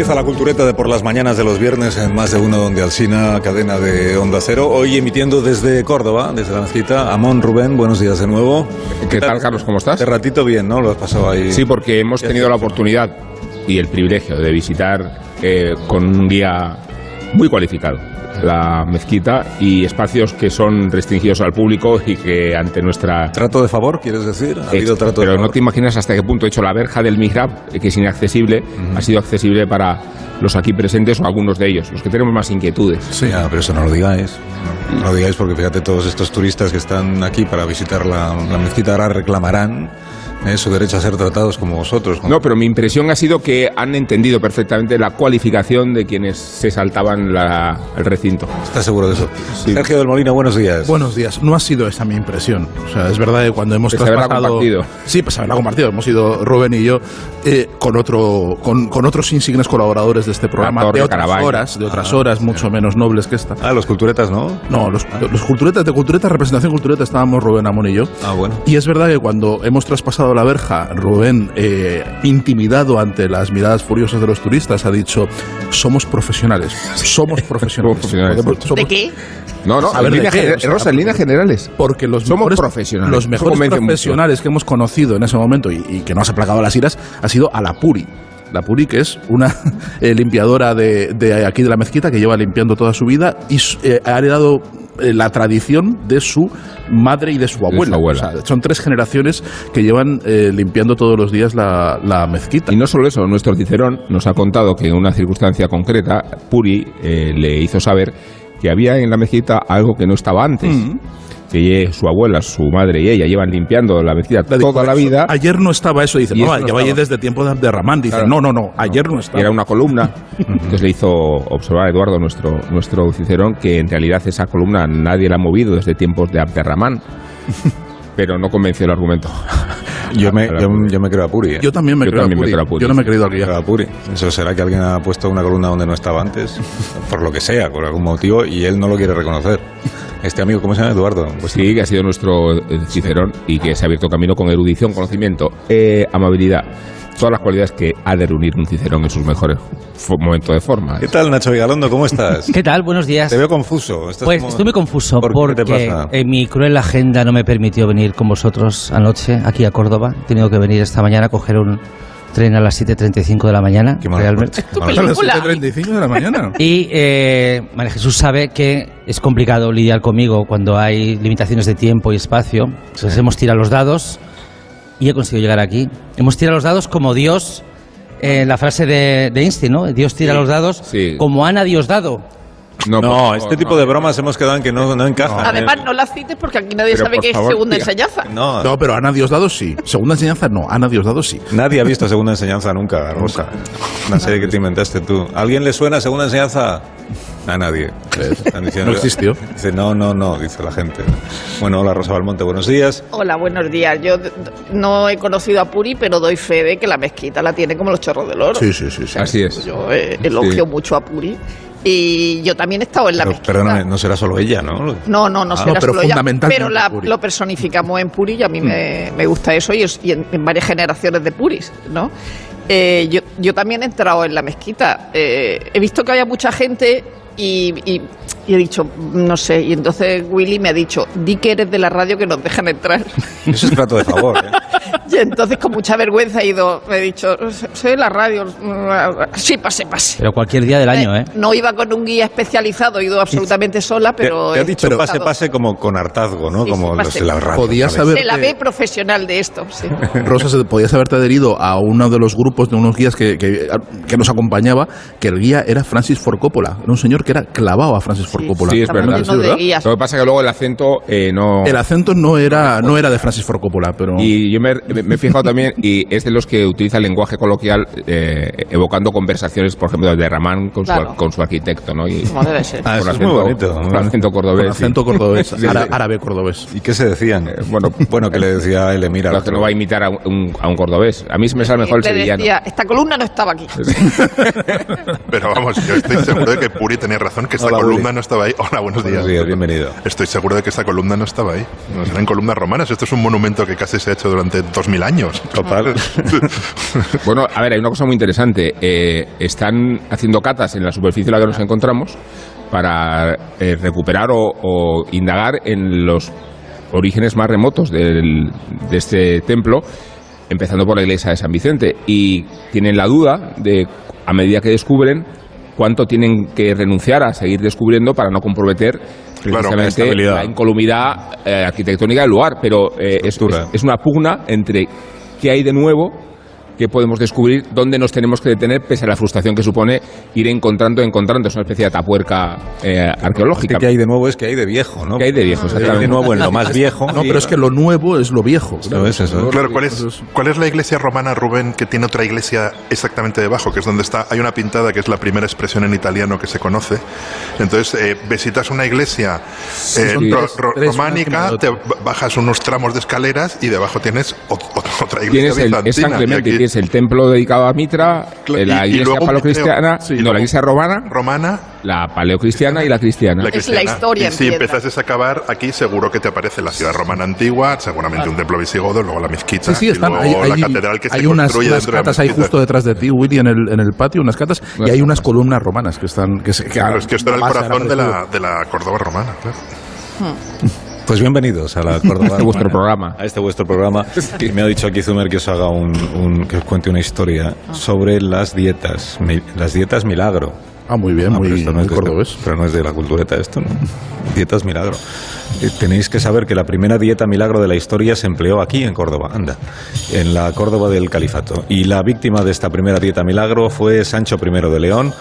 Empieza la cultureta de por las mañanas de los viernes en más de uno donde Alsina, cadena de Onda Cero. Hoy emitiendo desde Córdoba, desde la mezquita. Amón Rubén, buenos días de nuevo. ¿Qué tal, Carlos? ¿Cómo estás? De ratito bien, ¿no? Lo has pasado ahí. Sí, porque hemos tenido la oportunidad y el privilegio de visitar eh, con un guía muy cualificado la mezquita y espacios que son restringidos al público y que ante nuestra... ¿Trato de favor, quieres decir? ¿Ha habido trato de pero favor? no te imaginas hasta qué punto he hecho la verja del mihrab, que es inaccesible, ha sido accesible para los aquí presentes o algunos de ellos, los que tenemos más inquietudes. Sí, ah, pero eso no lo digáis. No lo digáis porque fíjate, todos estos turistas que están aquí para visitar la, la mezquita ahora reclamarán eh, su derecho a ser tratados como vosotros. No, pero mi impresión ha sido que han entendido perfectamente la cualificación de quienes se saltaban la- el recinto. ¿Estás seguro de eso? Sí. Sergio del Molino, buenos días. Buenos días. No ha sido esa mi impresión. O sea, es verdad que cuando hemos Pues traspasado... compartido. Sí, pues haberla compartido. Hemos ido Rubén y yo eh, con otro con, con otros insignes colaboradores de este programa, Actor de otras Caravaggio. horas, de otras horas mucho menos nobles que esta. Ah, los culturetas, ¿no? No, los, los culturetas, de cultureta, representación cultureta, estábamos Rubén Amón y yo. Ah, bueno. Y es verdad que cuando hemos traspasado la verja, Rubén, eh, intimidado ante las miradas furiosas de los turistas, ha dicho, somos profesionales, somos profesionales. profesionales. Podemos- somos- ¿De qué? No, no, A ver, en ¿de líneas qué? gener- O sea, Rosa, en líneas generales. Porque los Somos mejores profesionales. Los mejores mucho. profesionales que hemos conocido en ese momento y, y que nos ha aplacado las iras ha sido a la Puri. La Puri, que es una eh, limpiadora de, de aquí de la mezquita que lleva limpiando toda su vida y eh, ha heredado la tradición de su madre y de su su abuela. abuela. O sea, son tres generaciones que llevan eh, limpiando todos los días la, la mezquita. Y no solo eso, nuestro Cicerón nos ha contado que en una circunstancia concreta, Puri eh, le hizo saber que había en la mezquita algo que no estaba antes. Mm. Que su abuela, su madre y ella llevan limpiando la dijo, toda la vida. Ayer no estaba eso, dice, no, eso no lleva ahí desde tiempo de Abderramán. Dice, Claro. no, no, no, ayer no, y estaba. era una columna. Entonces le hizo observar a Eduardo, nuestro, nuestro Cicerón, que en realidad esa columna nadie la ha movido desde tiempos de Abderramán. Pero no convenció el argumento. Yo me, yo, yo me creo a Puri. ¿eh? Yo también me Yo creo a también me Puri. creo a Puri, Yo no me he creído creo a Puri. Eso será que alguien ha puesto una columna donde no estaba antes, por lo que sea, por algún motivo, y él no lo quiere reconocer. Este amigo, ¿cómo se llama? Eduardo. Pues sí, que ha sido nuestro eh, Cicerón y que se ha abierto camino con erudición, conocimiento, eh, amabilidad, todas las cualidades que ha de reunir un Cicerón en sus mejores momentos de forma. ¿Qué tal, Nacho Vigalondo? ¿Cómo estás? ¿Qué tal? Buenos días. Te veo confuso. Estás Pues como- estoy muy confuso ¿Por qué? ¿Qué te porque pasa? eh, mi cruel agenda no me permitió venir con vosotros anoche aquí a Córdoba. He tenido que venir esta mañana a coger un tren a las 7.35 de la mañana. Qué realmente. Tu Mala A las película. 7.35 de la mañana. Y eh, María Jesús sabe que es complicado lidiar conmigo cuando hay limitaciones de tiempo y espacio. Entonces hemos tirado los dados y he conseguido llegar aquí. Hemos tirado los dados como Dios, eh, la frase de, de Einstein, ¿no? Dios tira Sí, los dados sí. como Ana Dios dado. No, por favor, este tipo no. de bromas hemos quedado en que no, no encajan. Además, ¿eh? no la cites porque aquí nadie Pero, sabe que es favor, segunda tía. enseñanza. No, No, pero Ana Diosdado sí. Segunda enseñanza no. Ana Diosdado sí. nadie ha visto Segunda Enseñanza nunca, Rosa. Una serie que te inventaste tú. ¿Alguien le suena Segunda Enseñanza? A nadie. Están diciendo- No existió. Dice, no, no, no, dice la gente. Bueno, hola Rosa Balmonte, buenos días. Hola, buenos días. Yo no he conocido a Puri, pero doy fe de que la mezquita la tiene como los chorros del oro. Sí, sí, sí. sí. Así es. Yo eh, elogio Sí. mucho a Puri. Y yo también he estado en la Pero, mezquita. perdóname, no será solo ella, ¿no? No, no, no Ah, será no, pero solo ella, pero la- Puri. lo personificamos en Puri y a mí me, me gusta eso y, es- y en, en varias generaciones de Puris, ¿no? Eh, yo, yo también he entrado en la mezquita. Eh, he visto que había mucha gente y, y- y he dicho, no sé, y entonces Willy me ha dicho, di que eres de la radio que nos dejan entrar. Eso es trato de favor, ¿eh? Y entonces con mucha vergüenza he ido, me he dicho, soy de la radio. Sí, pase, pase. Pero cualquier día del año, ¿eh? No iba con un guía especializado, he ido absolutamente sola, Te, pero... te ha he dicho pase, pase como con hartazgo, ¿no? Sí, como sí, los pase. de la radio. Se la ve profesional de esto, sí. Rosa, se- podías haberte adherido a uno de los grupos de unos guías que, que, que nos acompañaba, que el guía era Francis Ford Coppola. Era un señor que era clavado a Francis Ford Sí, Coppola. sí, es verdad. Lo que pasa es que luego el acento eh, no... El acento no era, no era de Francis Ford Coppola, pero... Y yo me, me he fijado también, y es de los que utiliza el lenguaje coloquial eh, evocando conversaciones, por ejemplo, de Ramán con, Claro. su, con su arquitecto, ¿no? Y, Como debe ser. Ah, con es muy bonito. Con acento cordobés. con acento cordobés, Sí, ára- sí. árabe cordobés. ¿Y qué se decían? Eh, bueno, bueno, que le decía él, mira. Claro que no va a imitar a un, a un cordobés. A mí se me sale mejor el Le sevillano. decía, esta columna no estaba aquí. Pero vamos, yo estoy seguro de que Puri tenía razón, que esta Hola, columna Uri. no estaba ahí. Hola, buenos días. Buenos días, bienvenido. Estoy seguro de que esta columna no estaba ahí. No serán columnas romanas. Esto es un monumento que casi se ha hecho durante dos mil años. Total. Bueno, a ver, hay una cosa muy interesante. Eh, están haciendo catas en la superficie en la que nos encontramos para eh, recuperar o, o indagar en los orígenes más remotos del- de este templo, empezando por la iglesia de San Vicente. Y tienen la duda de, a medida que descubren, cuánto tienen que renunciar a seguir descubriendo para no comprometer precisamente la incolumidad eh, arquitectónica del lugar. Pero eh, es- es una pugna entre qué hay de nuevo que podemos descubrir, dónde nos tenemos que detener, pese a la frustración que supone ir encontrando, encontrando. Es una especie de tapuerca eh, arqueológica. ¿Qué hay de nuevo? Es que hay de viejo, ¿no? ¿Qué hay de viejo? ¿Qué hay de Exactamente. nuevo en lo más viejo? No, pero es que lo nuevo es lo viejo. Es, eso. Claro, ¿cuál es, ¿cuál es la iglesia romana, Rubén, que tiene otra iglesia exactamente debajo, que es donde está? Hay una pintada que es la primera expresión en italiano que se conoce. Entonces, eh, visitas una iglesia eh, ro- ro- tres, románica, te bajas unos tramos de escaleras y debajo tienes ot- ot- otra iglesia Tienes el, es bizantina. San Clemente, Y aquí- tienes el templo dedicado a Mitra, Claro, eh, la y- y iglesia paleocristiana, creo- sí, no, la iglesia romana, romana, la paleocristiana y la cristiana. la Es la cristiana. historia Y si empezases a acabar aquí, seguro que te aparece la ciudad romana antigua, seguramente un templo visigodo, luego la mezquita, Sí, sí, y están. luego Hay, la hay- catedral que hay se unas, construye unas dentro de la catas ahí mezquita. justo detrás de ti, Willy, en el, en el patio, unas catas, y hay unas columnas romanas que están... Que se, que Claro, es que esto era el corazón de la, de la Córdoba romana, claro. Pues bienvenidos a la Córdoba. Este vuestro programa. A este vuestro programa. Y me ha dicho aquí Zumer que os haga un, un- que os cuente una historia sobre las dietas, mi- las dietas milagro. Ah, muy bien, Ah, pero muy, esto no muy de cordobés. pero no es de la cultureta esto, ¿no? Dietas milagro. Eh, tenéis que saber que la primera dieta milagro de la historia se empleó aquí en Córdoba, anda, en la Córdoba del Califato. Y la víctima de esta primera dieta milagro fue Sancho I de León,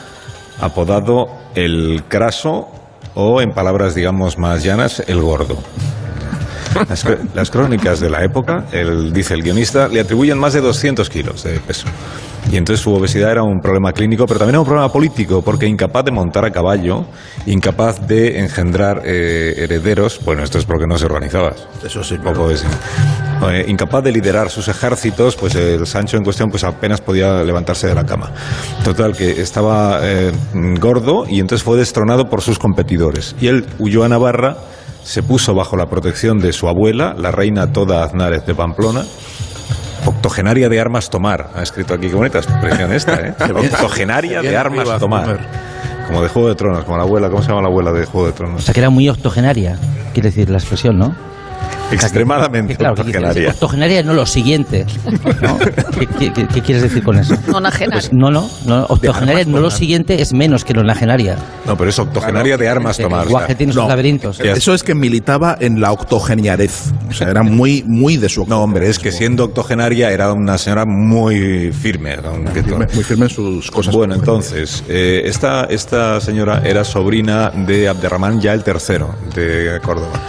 apodado el Craso o, en palabras digamos más llanas, el Gordo. Las, cr- las crónicas de la época, el, dice el guionista, le atribuyen más de 200 kilos de peso. Y entonces su obesidad era un problema clínico, pero también era un problema político, porque incapaz de montar a caballo, incapaz de engendrar eh, herederos, bueno, esto es porque no se organizaba. Eso sí, poco de- eh, incapaz de liderar sus ejércitos, pues el Sancho en cuestión pues apenas podía levantarse de la cama. Total, que estaba eh, gordo y entonces fue destronado por sus competidores. Y él huyó a Navarra, se puso bajo la protección de su abuela, la reina Toda Aznárez de Pamplona, octogenaria de armas tomar. Ha escrito aquí, qué bonita expresión esta, ¿eh? Octogenaria de armas tomar. Como de Juego de Tronos, como la abuela, ¿cómo se llama la abuela de Juego de O Tronos? sea, que era muy octogenaria, quiere decir la expresión, ¿no? Extremadamente claro, octogenaria. Octogenaria no lo siguiente. ¿no? ¿Qué, qué- qué- qué quieres decir con eso? Nonagenaria. Pues no, no, no, octogenaria no lo siguiente es menos que nonagenaria. No, pero es octogenaria de armas El tomar. o sea, lenguaje tiene sus no. laberintos. Eso es que militaba en la octogeniarez. O sea, era muy, muy de su No, hombre, es que siendo octogenaria era una señora muy firme. era un- que Firme- muy firme en sus cosas. Bueno, entonces, eh, esta, esta señora era sobrina de Abderramán ya el tercero de Córdoba.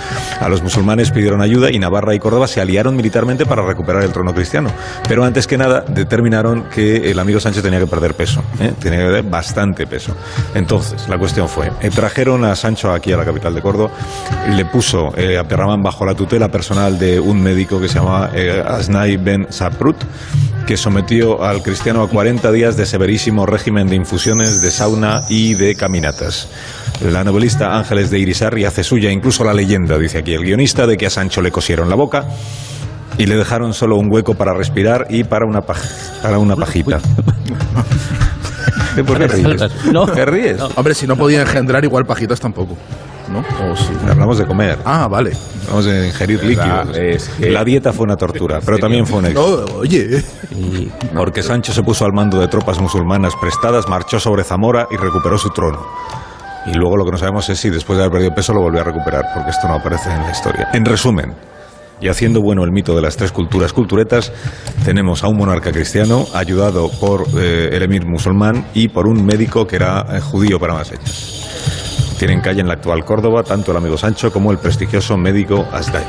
A los musulmanes pidieron ayuda y Navarra y Córdoba se aliaron militarmente para recuperar el trono cristiano. Pero antes que nada determinaron que el amigo Sánchez tenía que perder peso, ¿eh? tenía que perder bastante peso. Entonces, la cuestión fue, eh, trajeron a Sancho aquí a la capital de Córdoba le puso eh, Abderramán bajo la tutela personal de un médico que se llamaba eh, Asnai Ben Saprut, que sometió al cristiano a 40 días de severísimo régimen de infusiones, de sauna y de caminatas. La novelista Ángeles de Irisarri hace suya incluso la leyenda, dice aquí el guionista, de que a Sancho le cosieron la boca y le dejaron solo un hueco para respirar y para una, paj- para una pajita. ¿Por qué ríes? No. ¿Qué ríes? Hombre, si no podía engendrar, igual pajitas tampoco. ¿no? O. Hablamos de comer. Ah, vale. Hablamos de ingerir líquidos. Es que- La dieta fue una tortura, pero también fue un éxito. No, oye, Y porque Sancho se puso al mando de tropas musulmanas prestadas, marchó sobre Zamora y recuperó su trono. Y luego lo que no sabemos es si después de haber perdido peso lo volvió a recuperar, porque esto no aparece en la historia. En resumen, y haciendo bueno el mito de las tres culturas culturetas, tenemos a un monarca cristiano ayudado por eh, el emir musulmán y por un médico que era eh, judío para más hechos. Tienen calle en la actual Córdoba tanto el amigo Sancho como el prestigioso médico Asday.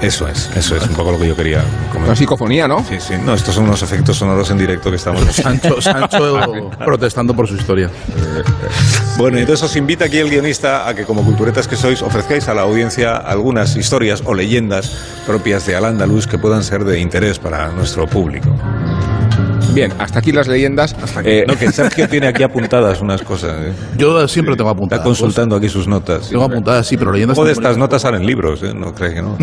Eso es, eso es un poco lo que yo quería Una comentar. psicofonía, ¿no? Sí, sí, no, estos son unos efectos sonoros en directo que estamos. Sancho, Sancho protestando por su historia. Bueno, entonces os invita aquí el guionista a que, como culturetas que sois, ofrezcáis a la audiencia algunas historias o leyendas propias de Al-Ándalus que puedan ser de interés para nuestro público. Bien, hasta aquí las leyendas. Eh, No, que Sergio tiene aquí apuntadas unas cosas. ¿eh? Yo siempre tengo Está apuntadas. consultando aquí sus notas. Tengo apuntadas, sí, pero leyendas. Luego de estas notas salen libros, ¿eh? No crees que no.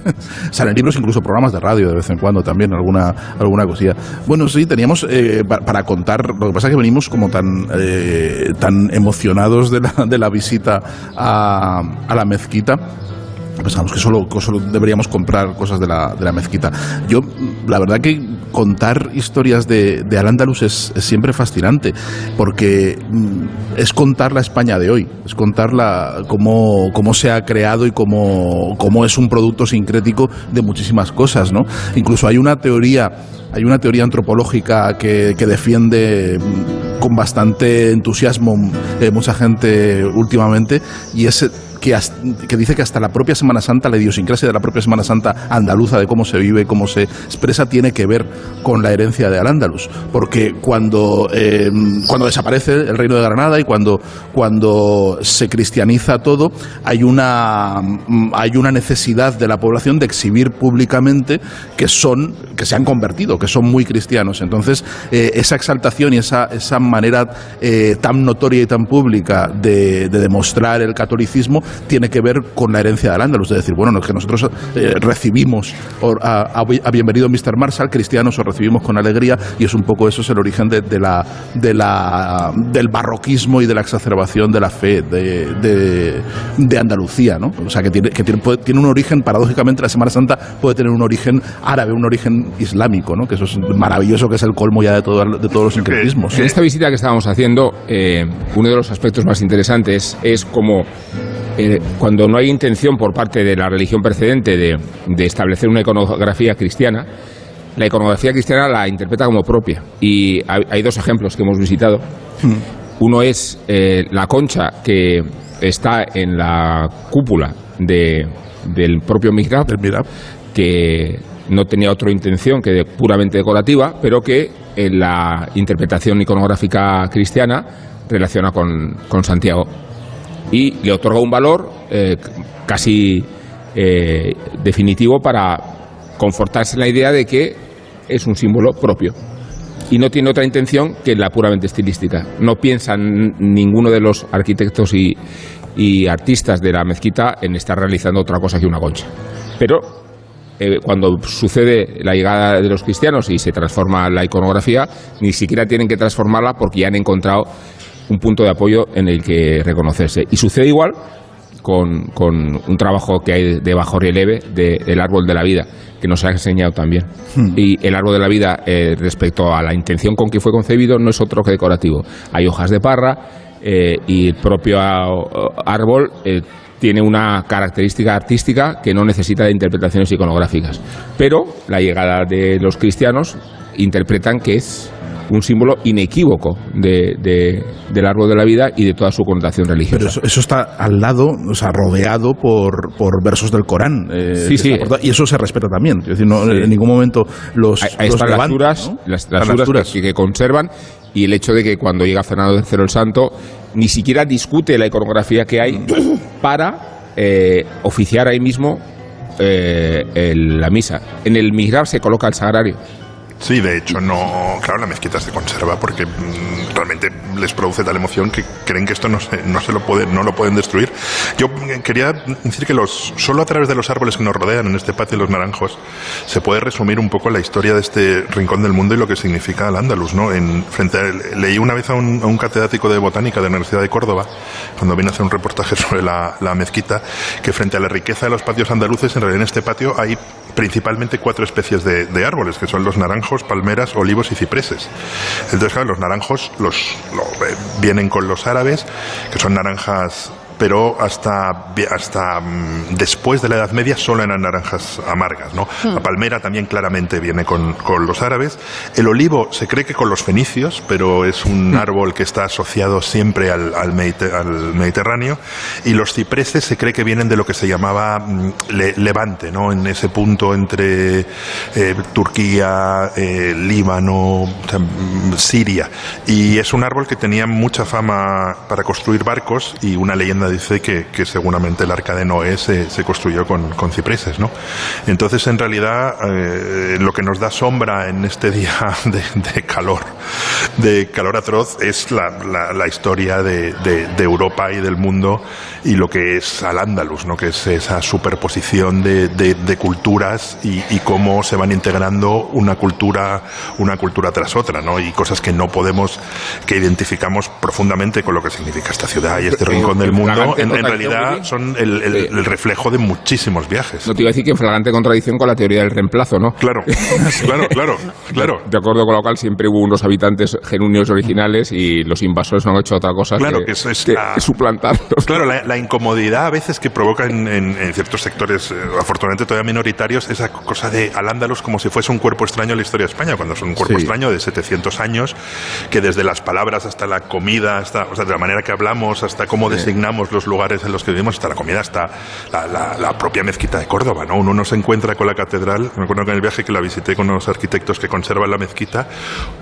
Salen libros, incluso programas de radio de vez en cuando también, alguna, alguna cosilla. Bueno, sí, teníamos eh, pa- para contar, lo que pasa es que venimos como tan, eh, tan emocionados de la, de la visita a, a la mezquita. Pensamos que solo, deberíamos comprar cosas de la, de la mezquita. Yo, la verdad que contar historias de, de Al-Ándalus es, siempre fascinante, porque mm, es contar la España de hoy, es contar la, cómo, cómo se ha creado y cómo, cómo es un producto sincrético de muchísimas cosas, ¿no? Incluso hay una teoría, hay una teoría antropológica que, que defiende mm, con bastante entusiasmo eh, mucha gente últimamente, y es que, dice que hasta la propia Semana Santa, la idiosincrasia de la propia Semana Santa andaluza, de cómo se vive, cómo se expresa, tiene que ver con la herencia de Al-Ándalus. Porque cuando, eh, cuando desaparece el reino de Granada y cuando, cuando se cristianiza todo, hay una, hay una necesidad de la población de exhibir públicamente que son, que se han convertido, que son muy cristianos. Entonces, eh, esa exaltación y esa, esa manera eh, tan notoria y tan pública de demostrar el catolicismo tiene que ver con la herencia de Al-Ándalus. Es decir, bueno, no es que nosotros eh, recibimos a, a- bienvenido Mr. Marshall, cristianos, os recibimos con alegría y es un poco eso es el origen de, la, de la, del barroquismo y de la exacerbación de la fe de, de, Andalucía, ¿no? O sea, que tiene, que tiene, tiene un origen, paradójicamente, la Semana Santa puede tener un origen árabe, un origen islámico, ¿no? Que eso es maravilloso, que es el colmo ya de, todo- de todos los sincretismos. En esta visita que estábamos haciendo, eh, uno de los aspectos más interesantes es como eh, cuando no hay intención por parte de la religión precedente de, de establecer una iconografía cristiana, la iconografía cristiana la interpreta como propia. Y hay, hay dos ejemplos que hemos visitado. Uno es eh, la concha que está en la cúpula de- del propio mihrab, Del mihrab. que no tenía otra intención que de- puramente decorativa, pero que en la interpretación iconográfica cristiana relaciona con, con Santiago. Y le otorga un valor eh, casi eh, definitivo para confortarse en la idea de que es un símbolo propio. Y no tiene otra intención que la puramente estilística. No piensan ninguno de los arquitectos y, y artistas de la mezquita en estar realizando otra cosa que una concha. Pero eh, cuando sucede la llegada de los cristianos y se transforma la iconografía, ni siquiera tienen que transformarla porque ya han encontrado un punto de apoyo en el que reconocerse. Y sucede igual con, con un trabajo que hay de bajo relieve de- del árbol de la vida, que nos ha enseñado también. Y el árbol de la vida, eh, respecto a la intención con que fue concebido, no es otro que decorativo. Hay hojas de parra eh, y el propio árbol eh, tiene una característica artística que no necesita de interpretaciones iconográficas. Pero la llegada de los cristianos interpretan que es un símbolo inequívoco de- de- del árbol de la vida y de toda su connotación religiosa. Pero eso, eso está al lado, o sea, rodeado por, por versos del Corán. eh, Sí, sí. Y eso se respeta también. Es decir, no, Sí. en ningún momento los. Las levantan, duras, ¿no? las, que, que conservan y el hecho de que cuando llega Fernando III el Santo ni siquiera discute la iconografía que hay para eh, oficiar ahí mismo eh, el- la misa. En el mihrab se coloca el sagrario. Sí, de hecho, no. Claro, la mezquita se conserva porque mm, realmente les produce tal emoción que creen que esto no se, no se lo pueden, no lo pueden destruir. Yo eh, quería decir que los, solo a través de los árboles que nos rodean en este patio los naranjos se puede resumir un poco la historia de este rincón del mundo y lo que significa el Andalus, ¿no? En, frente a- leí una vez a un, a un catedrático de botánica de la Universidad de Córdoba, cuando vine a hacer un reportaje sobre la, la mezquita, que frente a la riqueza de los patios andaluces, en realidad en este patio hay principalmente cuatro especies de, árboles, que son los naranjos, palmeras, olivos y cipreses. Entonces, claro, los naranjos los, lo- eh, vienen con los árabes, que son naranjas pero hasta, hasta mm, después de la Edad Media solo eran naranjas amargas. ¿no? La palmera también claramente viene con, con los árabes. El olivo se cree que con los fenicios, pero es un árbol que está asociado siempre al, al Mediter- al Mediterráneo. Y los cipreses se cree que vienen de lo que se llamaba mm, Le- Levante, ¿no? en ese punto entre eh, Turquía, eh, Líbano, mm, Siria. Y es un árbol que tenía mucha fama para construir barcos y una leyenda dice que, que seguramente el arca de Noé se, se construyó con, con cipreses. ¿no? Entonces, en realidad, eh, lo que nos da sombra en este día de, de calor, de calor atroz, es la, la- la historia de, de- de Europa y del mundo y lo que es al Andalus, ¿no? que es esa superposición de, culturas y, y cómo se van integrando una cultura, una cultura tras otra, ¿no? y cosas que no podemos, que identificamos profundamente con lo que significa esta ciudad y este rincón del mundo, en, realidad son el, el- Sí. el reflejo de muchísimos viajes. No te iba a decir que en flagrante contradicción con la teoría del reemplazo, ¿no? Claro, claro, claro, claro. De acuerdo con lo cual siempre hubo unos habitantes genuinos originales y los invasores no han hecho otra cosa Claro, que, que eso es que la- suplantarlos. Claro, la, la incomodidad a veces que provoca en, en- en ciertos sectores, eh, afortunadamente todavía minoritarios, esa cosa de al Andalus como si fuese un cuerpo extraño en la historia de España, cuando es un cuerpo Sí. extraño de 700 años, que desde las palabras hasta la comida, hasta, o sea, de la manera que hablamos, hasta cómo designamos los lugares en los que vivimos, hasta la comida, hasta la, la- la propia mezquita de Córdoba, ¿no? Uno no se encuentra con la catedral, me acuerdo que en el viaje que la visité con los arquitectos que conservan la mezquita,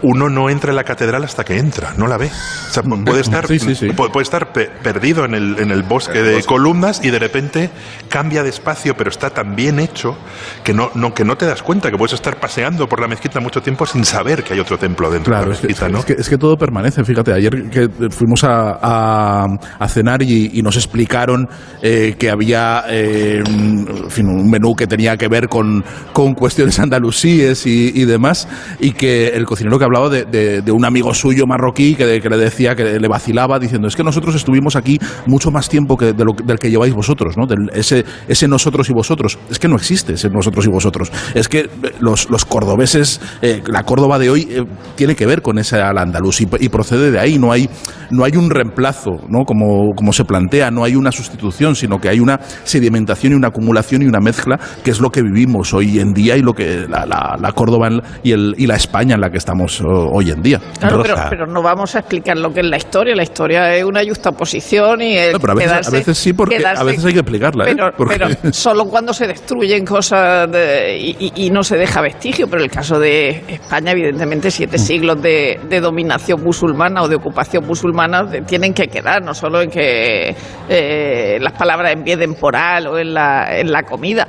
uno no entra en la catedral hasta que entra, no la ve. O sea, puede estar, Sí, sí, sí. pu- puede estar pe- perdido en el, en el bosque de columnas y de repente cambia de espacio, pero está tan bien hecho que no, no, que no te das cuenta, que puedes estar paseando por la mezquita mucho tiempo sin saber que hay otro templo dentro Claro, de es la que, mezquita, ¿no? es, que, es que todo permanece. Fíjate, ayer que fuimos a, a- a cenar y, y nos explicaron eh, que había eh, un, menú que tenía que ver con, con cuestiones andalusíes y, y demás, y que el cocinero que hablaba de, un amigo suyo marroquí que, que le decía, que le vacilaba, diciendo, es que nosotros estuvimos aquí mucho más tiempo que lo- del que lleváis vosotros, ¿no? Del- ese, ese nosotros y vosotros. Es que no existe ese nosotros y vosotros. Es que eh, los, los cordobeses, la Córdoba de hoy tiene que ver con ese al andaluz y, y procede de ahí. No hay, no hay un reemplazo, ¿no? Como, como se plantea, no hay una sustitución, sino que hay una sedimentación y una acumulación y una mezcla que es lo que vivimos hoy en día y lo que la, la- la Córdoba y, el, y la España en la que estamos oh, hoy en día. Claro, pero, no vamos a explicar lo que es la historia. La historia es una justaposición y el No, pero a veces- a veces sí, porque a veces hay que explicarla, ¿eh? Pero, Porque- pero solo cuando se destruyen cosas de- y, y- y no se deja vestigio. Pero el caso de España, evidentemente, siete Mm. siglos de, de dominación musulmana o de ocupación musulmana de- tienen que quedar, no solo en que eh, las palabras en pie temporal o en la, en la comida.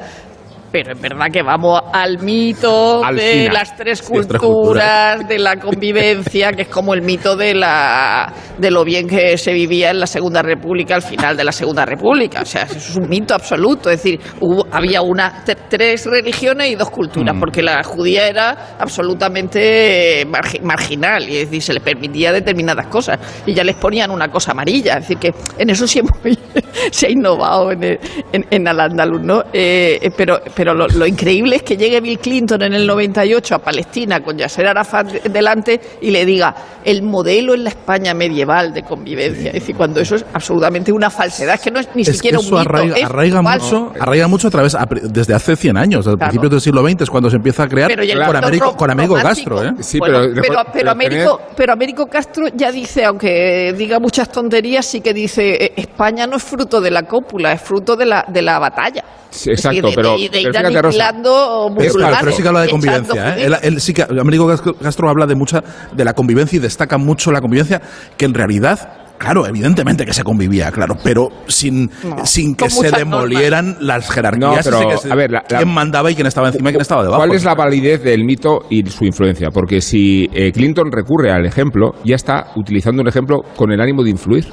Pero es verdad que vamos al mito Al de final. las tres culturas culturas. de la convivencia, que es como el mito de la de lo bien que se vivía en la Segunda República al final de la Segunda República. O sea, eso es un mito absoluto. Es decir, hubo- había una tres religiones y dos culturas, porque la judía era absolutamente margi- marginal y es decir, se le permitía determinadas cosas y ya les ponían una cosa amarilla. Es decir, que en eso sí hemos- se ha innovado en, el- en, en Al-Ándalus, ¿no? Eh, eh, pero pero lo, lo increíble es que llegue Bill Clinton en el 98 a Palestina con Yasser Arafat de- delante y le diga el modelo en la España medieval de convivencia. Es decir, cuando eso es absolutamente una falsedad, es que no es ni Es que siquiera eso un mito, arraiga, es arraiga mucho, arraiga mucho a través, a desde hace 100 años, desde Claro. principios del siglo XX, es cuando se empieza a crear Pero y el con, Américo, con Américo. Castro. ¿eh? Sí, Bueno, pero- pero, pero, pero Américo, pero Américo Castro ya dice, aunque diga muchas tonterías, sí que dice eh, España no es fruto de la cópula, es fruto de la, de la batalla. Sí, decir, exacto, de, pero- de- de pero fíjate, aniquilando Pero, musulmanes, pero sí que habla de convivencia. ¿eh? Él, él sí que, Américo Castro- habla de mucha de la convivencia y destaca mucho la convivencia, que en realidad claro, evidentemente que se convivía, claro, pero sin, No, sin que se demolieran las jerarquías. No, pero, y que se- a ver, la- la- quién mandaba y quién estaba encima y quién estaba debajo. ¿Cuál es la validez del mito y su influencia? Porque si eh, Clinton recurre al ejemplo, ya está utilizando un ejemplo con el ánimo de influir.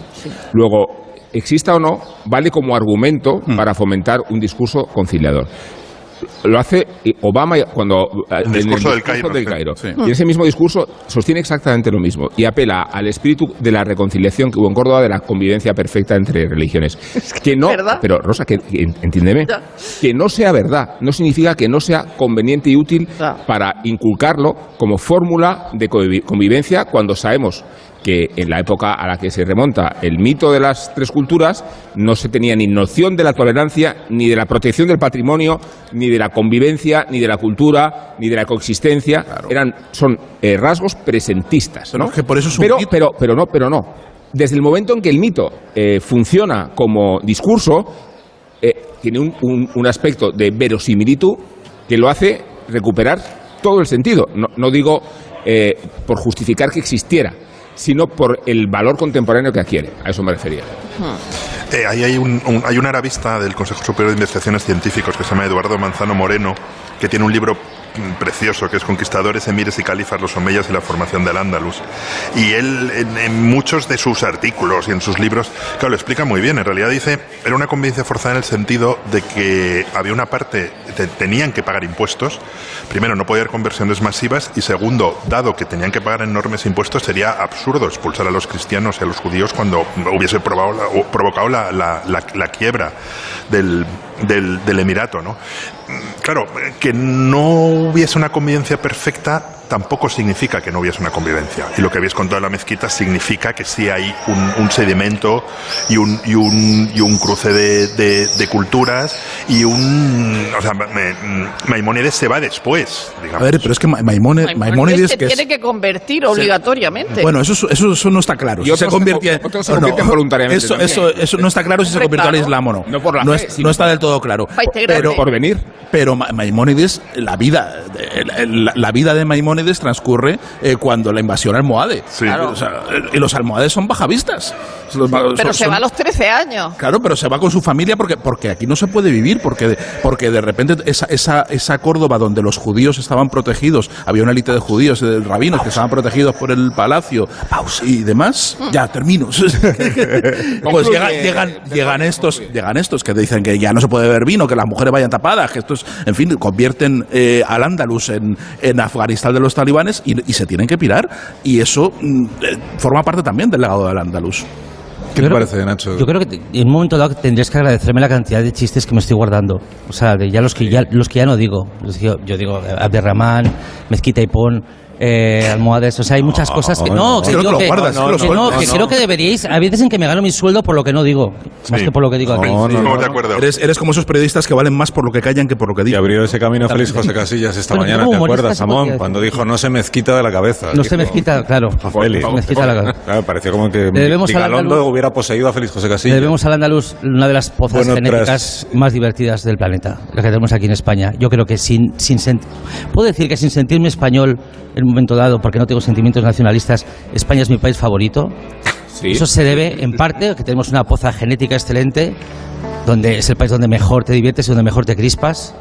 Luego, exista o no, vale como argumento Hmm. para fomentar un discurso conciliador. Lo hace Obama cuando eh, en discurso del Cairo, sí. Cairo. Sí. Y en ese mismo discurso sostiene exactamente lo mismo y apela al espíritu de la reconciliación que hubo en Córdoba de la convivencia perfecta entre religiones. Que no, ¿verdad? pero Rosa, que, que entiéndeme, Ya. que no sea verdad no significa que no sea conveniente y útil Ya. para inculcarlo como fórmula de convivencia cuando sabemos que en la época a la que se remonta el mito de las tres culturas no se tenía ni noción de la tolerancia, ni de la protección del patrimonio, ni de la convivencia, ni de la cultura, ni de la coexistencia. Eran, son eh, rasgos presentistas. Pero que por eso es un pero, mito. pero, pero no, pero no. Desde el momento en que el mito eh, funciona como discurso, eh, tiene un, un- un aspecto de verosimilitud que lo hace recuperar todo el sentido. No, no digo eh, por justificar que existiera, sino por el valor contemporáneo que adquiere. A eso me refería. Eh, ahí hay, un, un- hay un arabista del Consejo Superior de Investigaciones Científicos que se llama Eduardo Manzano Moreno, que tiene un libro precioso que es Conquistadores, Emires y Califas, los Omeyas y la formación del Andalus. Y él, en, muchos de sus artículos y en sus libros, claro, lo explica muy bien. En realidad dice, era una convivencia forzada en el sentido de que había una parte, te- tenían que pagar impuestos. Primero, no podía haber conversiones masivas y segundo, dado que tenían que pagar enormes impuestos, sería absurdo expulsar a los cristianos y a los judíos cuando hubiese probado la- provocado la- la- la quiebra del, del- del Emirato. ¿no? Claro, que no hubiese una convivencia perfecta tampoco significa que no hubiese una convivencia. Y lo que habéis contado de la mezquita significa que sí hay un, un sedimento y un, y un, y un cruce de, de- de culturas y un... O sea, me- me- Maimónides se va después, digamos. A ver, pero es que Maimónides, se que es- tiene que convertir obligatoriamente. Bueno, eso, eso, eso no está claro. Si se convierte, se no, voluntariamente Eso, eso, eso no está claro si se convierte al. Islam o no. No por la no, fe, es- no está del todo claro. Pero, Por venir. pero Ma- Maimónides, la vida, la, la vida de Maimónides transcurre eh, cuando la invasión almohade. Sí. O sea, y los almohades son bajavistas. Los pero son- se son- va a los 13 años. Claro, pero se va con su familia porque, porque aquí no se puede vivir, porque, porque de repente esa, esa, esa Córdoba donde los judíos estaban protegidos, había una élite de judíos, de rabinos que estaban protegidos por el palacio y demás. Ya, termino. pues llegan, llegan, llegan estos, llegan estos que dicen que ya no se puede beber vino, que las mujeres vayan tapadas, que estos, en fin, convierten eh, al Andalus en, en Afganistán de los talibanes y, y se tienen que pirar. Y eso mm, eh, forma parte también del legado del Andalus. ¿Qué Yo te creo parece, Nacho? Yo creo que en un momento dado tendrías que agradecerme la cantidad de chistes que me estoy guardando. O sea, de ya los que ya, los que ya no digo. Los Yo digo Abderramán, Mezquita y Pon, eh, almohades. O sea, hay muchas cosas que no, que, creo digo que lo guardas, que, que lo que no, que creo que deberíais. Hay veces en que me gano mi sueldo por lo que no digo, más que por lo que digo aquí. No, no, no. de acuerdo. Eres, eres como esos periodistas que valen más por lo que callan que por lo que Y dicen. abrió ese camino a Félix José Casillas esta mañana, ¿te acuerdas, Samón? Cuando dijo no se mezquita de la cabeza. No se mezquita, claro. a Félix. Se mezquita la- Claro, pareció como que andaluz- hubiera poseído a Félix José Casillas. debemos al andaluz una de las pozas Bueno, genéticas más divertidas del planeta, la que tenemos aquí en España. Yo creo que sin, sin puedo decir que sin sentirme español en un momento dado, porque no tengo sentimientos nacionalistas, España es mi país favorito. Sí. Eso se debe, en parte, a que tenemos una poza genética excelente, donde es el país donde mejor te diviertes y donde mejor te crispas.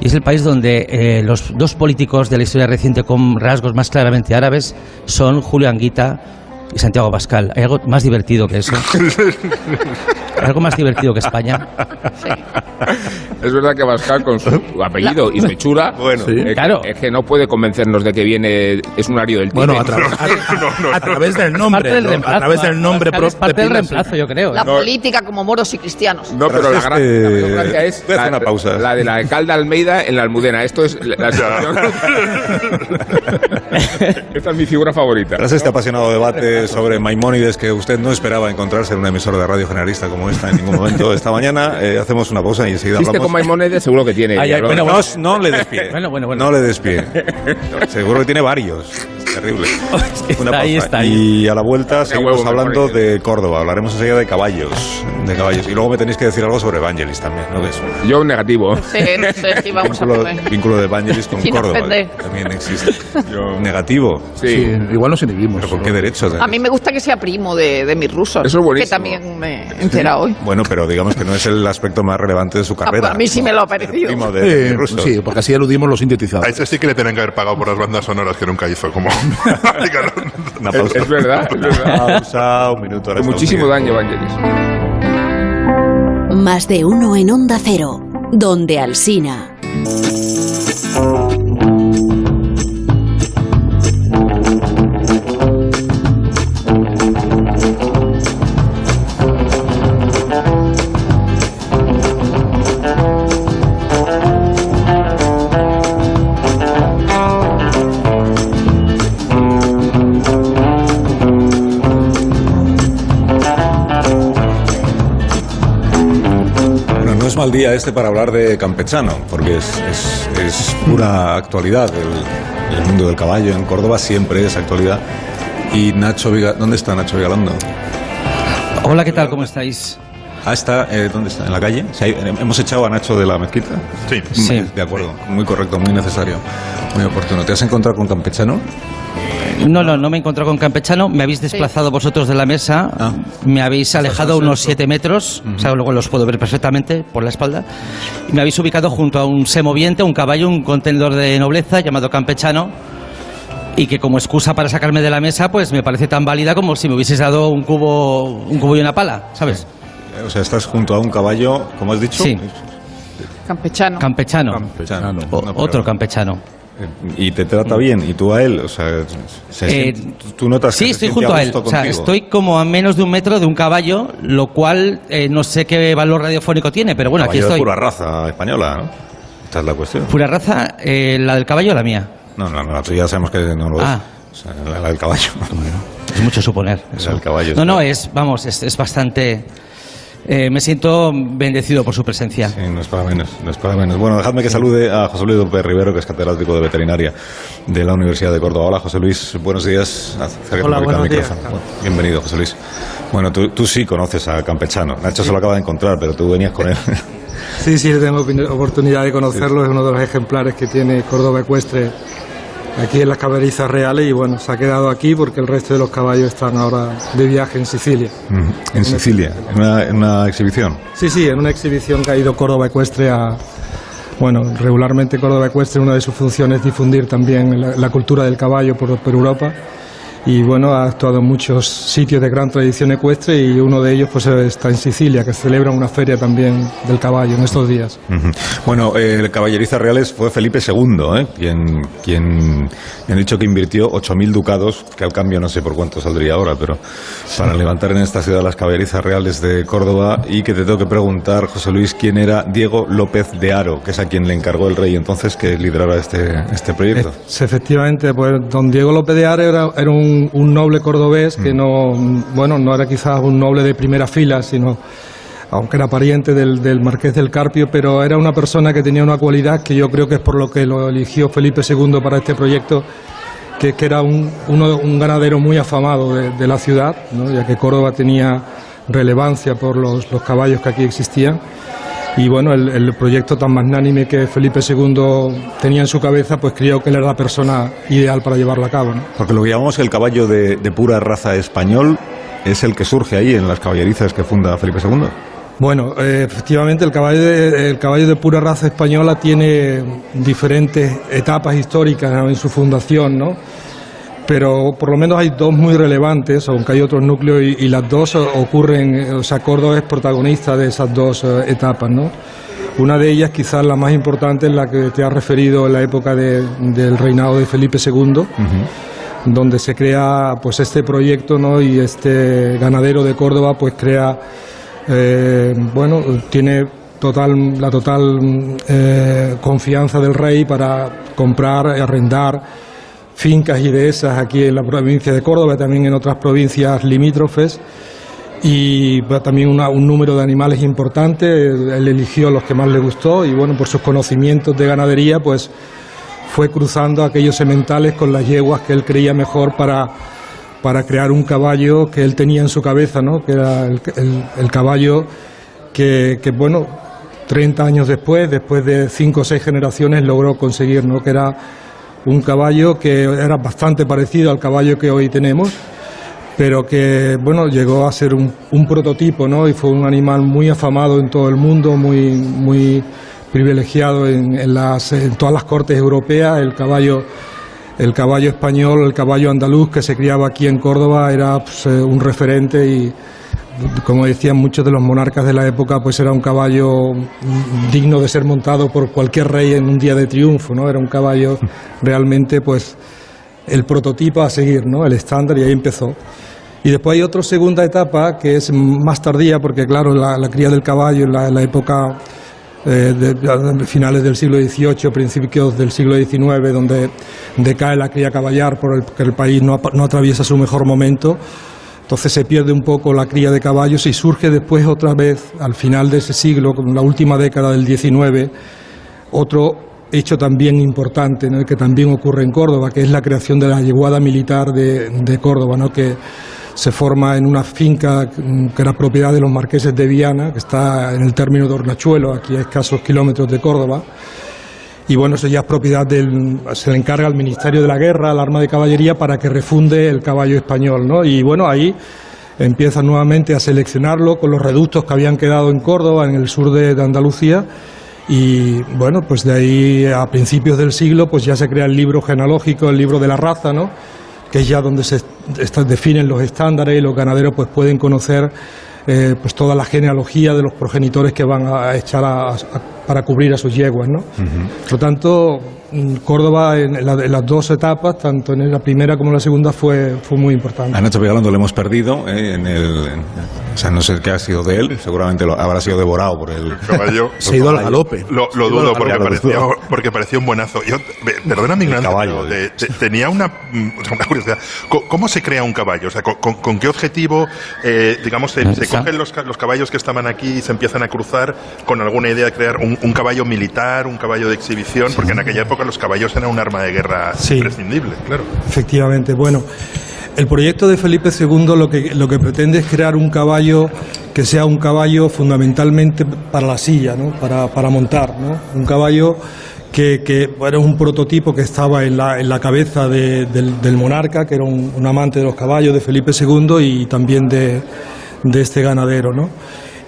Y es el país donde eh, los dos políticos de la historia reciente con rasgos más claramente árabes son Julio Anguita y Santiago Pascal. ¿Hay algo más divertido que eso? ¿Hay algo más divertido que España? Es verdad que Pascal con su apellido y su hechura, Bueno. Sí. es, que- Claro. es que no puede convencernos de que viene es un ario del tigre. Bueno, a, tra- a- a- a través del Parte nombre, del ¿no? reemplazo. a través del nombre Pascal es propio. parte del reemplazo, yo creo. La No. política como moros y cristianos. No, pero la, gran, este- la mayor gracia es Voy a hacer la, una pausa. la de la alcalde Almeida en la Almudena. Esto es la, la. Esta es mi figura favorita. Tras este apasionado debate sobre Maimónides que usted no esperaba encontrarse en una emisora de radio generalista como esta en ningún momento esta mañana, eh, hacemos una pausa y enseguida hablamos. con Maimónides seguro que tiene. Ay, lo- bueno, No, no le despie. Bueno, bueno, bueno. No le despie. Seguro que tiene varios. terrible. Está Una ahí, pausa. está ahí. Y a la vuelta seguimos huevo, hablando de Córdoba. Hablaremos enseguida de caballos. De caballos. Y luego me tenéis que decir algo sobre Evangelis también, ¿no ves? Yo negativo. Sé, no sé si vamos a Vínculo, vínculo de Evangelis con Córdoba. También existe. Negativo. Sí. Sí, igual nos inhibimos. ¿Pero por qué derecho? A mí me gusta que sea primo de, de mis rusos. Eso es buenísimo. Que también me he enterado hoy. Bueno, pero digamos que no es el aspecto más relevante de su carrera. a mí sí me lo ha parecido. Primo de, de Eh, ruso. sí, porque así eludimos los A sintetizadores. ese sí que le tienen que haber pagado por las bandas sonoras que nunca hizo, como... Una Es, pausa. es verdad, es verdad. Pausa, un minuto. ahora muchísimo daño, Vangelis. Más de uno en Onda Cero, donde Alsina. Mal día este para hablar de campechano, porque es, es- es pura actualidad. El, el mundo del caballo en Córdoba siempre es actualidad. Y Nacho Viga, ¿dónde está Nacho Vigalondo? Hola, ¿qué tal? ¿Cómo estáis? Ah, está, eh, ¿dónde está? ¿En la calle? Sí, ahí- hemos echado a Nacho de la mezquita. Sí. Sí. De acuerdo, muy correcto, muy necesario, muy oportuno. ¿Te has encontrado con campechano? No, no, no me he encontrado con Campechano. Me habéis desplazado vosotros de la mesa. Ah. Me habéis alejado unos 7 metros. O sea, luego los puedo ver perfectamente por la espalda. Y me habéis ubicado junto a un semoviente, un caballo, un contenedor de nobleza llamado Campechano. Y que como excusa para sacarme de la mesa, pues me parece tan válida como si me hubieses dado un cubo, un cubo y una pala, ¿sabes? O sea, estás junto a un caballo, ¿cómo has dicho? Sí. Campechano. Campechano. Campechano. O- otro campechano. Eh, Y te trata bien, y tú a él, o sea, se Eh, tú notas que Sí, se estoy junto a él. O sea, estoy como a menos de un metro de un caballo, lo cual eh, no sé qué valor radiofónico tiene, pero bueno, aquí Caballo de estoy. pura raza española, ¿no? Esta es la cuestión. Pura raza, eh, la del caballo o la mía. No, no, no, la tuya sabemos que no lo es. Ah. O sea, la, la del caballo. Es mucho suponer. La del caballo. No, no, es, vamos, es, es bastante. Eh, me siento bendecido por su presencia. Sí, no es para menos, no es para menos. Bueno, dejadme que salude a José Luis López Rivero, que es catedrático de veterinaria de la Universidad de Córdoba. Hola, José Luis, buenos días. Acércate Hola, un poquito al buenos días. Bienvenido, José Luis. Bueno, tú, tú sí conoces a Campechano. Nacho se lo acaba de encontrar, pero tú venías con él. Sí, sí, tengo oportunidad de conocerlo. Es uno de los ejemplares que tiene Córdoba Ecuestre aquí en las caballerizas reales y bueno, se ha quedado aquí porque el resto de los caballos están ahora de viaje en Sicilia. Mm, en Sicilia, en una, en una exhibición. Sí, sí, en una exhibición que ha ido Córdoba Ecuestre a... Bueno, regularmente Córdoba Ecuestre, una de sus funciones es difundir también la, la cultura del caballo por, por Europa. Y bueno, ha actuado en muchos sitios de gran tradición ecuestre y uno de ellos pues está en Sicilia, que celebra una feria también del caballo en estos días. Ujú. Bueno, eh, el caballeriza reales fue Felipe II, ¿eh? quien, quien han dicho que invirtió 8.000 ducados, que al cambio no sé por cuánto saldría ahora, pero para levantar en esta ciudad las caballerizas reales de Córdoba y que te tengo que preguntar, José Luis, quién era Diego López de Aro, que es a quien le encargó el rey entonces que liderara este, este proyecto. Es- efectivamente, pues don Diego López de Are era, era un, un noble cordobés que no, bueno, no era quizás un noble de primera fila, sino, aunque era pariente del, del marqués del Carpio, pero era una persona que tenía una cualidad que yo creo que es por lo que lo eligió Felipe II para este proyecto, que, que era un, uno- un ganadero muy afamado de, de la ciudad, ¿no? ya que Córdoba tenía relevancia por los, los caballos que aquí existían. Y bueno, el, el proyecto tan magnánime que Felipe II tenía en su cabeza, pues creo que él era la persona ideal para llevarlo a cabo. ¿no? Porque lo que llamamos el caballo de, de pura raza español es el que surge ahí en las caballerizas que funda Felipe II. Bueno, eh, efectivamente el caballo, de, el caballo de pura raza española tiene diferentes etapas históricas en su fundación, ¿no? Pero por lo menos hay dos muy relevantes, aunque hay otros núcleos y, y las dos ocurren, o sea, Córdoba es protagonista de esas dos eh, etapas, ¿no? Una de ellas, quizás la más importante, es la que te has referido en la época de- del reinado de Felipe II, donde se crea pues este proyecto, ¿no? Y este ganadero de Córdoba, pues crea eh, bueno, tiene total, la total eh, confianza del rey para comprar y arrendar fincas y dehesas aquí en la provincia de Córdoba, también en otras provincias limítrofes y también una- un número de animales importante. Él eligió los que más le gustó y bueno, por sus conocimientos de ganadería, pues fue cruzando aquellos sementales con las yeguas que él creía mejor para, para crear un caballo que él tenía en su cabeza, ¿no? que era el, el- el caballo que, que, bueno, 30 años después, después de cinco o seis generaciones, logró conseguir, ¿no? que era un caballo que era bastante parecido al caballo que hoy tenemos, pero que bueno llegó a ser un, un prototipo, ¿no? Y fue un animal muy afamado en todo el mundo, muy muy privilegiado en, todas las cortes europeas. El caballo el caballo español, el caballo andaluz que se criaba aquí en Córdoba era pues, eh, un referente y como decían muchos de los monarcas de la época, pues era un caballo digno de ser montado por cualquier rey en un día de triunfo, ¿no? Era un caballo realmente, pues, el prototipo a seguir, ¿no? El estándar y ahí empezó. Y después hay otra segunda etapa que es más tardía, porque claro, la, cría del caballo en la, la época eh, de, finales del siglo XVIII, principios del siglo XIX, donde decae la cría caballar porque el país no, no atraviesa su mejor momento. Entonces se pierde un poco la cría de caballos y surge después otra vez, al final de ese siglo, con la última década del XIX, otro hecho también importante, ¿no? que también ocurre en Córdoba, que es la creación de la yeguada militar de, de Córdoba, que se forma en una finca que era propiedad de los marqueses de Viana, que está en el término de Hornachuelo, aquí a escasos kilómetros de Córdoba. Y bueno, eso ya es propiedad del. se le encarga al Ministerio de la Guerra, al arma de caballería, para que refunde el caballo español, ¿no? Y bueno, ahí empiezan nuevamente a seleccionarlo con los reductos que habían quedado en Córdoba, en el sur de, Andalucía. Y bueno, pues de ahí a principios del siglo, pues ya se crea el libro genealógico, el libro de la raza, ¿no? Que es ya donde se definen los estándares y los ganaderos pues pueden conocer eh, pues toda la genealogía de los progenitores que van a echar a- para cubrir a sus yeguas, ¿no? Por lo tanto, Córdoba en, la- en las dos etapas, tanto en la primera como en la segunda, fue, fue muy importante. A Nacho Vigalondo lo hemos perdido. eh, en el, en- o sea, no sé qué ha sido de él. Seguramente lo, habrá sido devorado por el caballo. Se ha ido al galope. Lo, lo dudo porque galope, parecía, lo dudo. porque parecía un buenazo. Yo, perdona mi ignorancia, caballo, pero de- de- tenía una, mm, una curiosidad. ¿Cómo se crea un caballo? O sea, ¿con, con- con qué objetivo, eh, digamos, se, se cogen los, los caballos que estaban aquí y se empiezan a cruzar con alguna idea de crear un, un caballo militar, un caballo de exhibición? Porque en aquella época los caballos eran un arma de guerra Sí. imprescindible, claro. Efectivamente, bueno, el proyecto de Felipe II lo que, lo que pretende es crear un caballo que sea un caballo fundamentalmente para la silla, ¿no? para, para montar, ¿no? un caballo que, que era un prototipo que estaba en la, en la cabeza de- del, del monarca, que era un, un amante de los caballos de Felipe II y también de, de este ganadero. ¿no?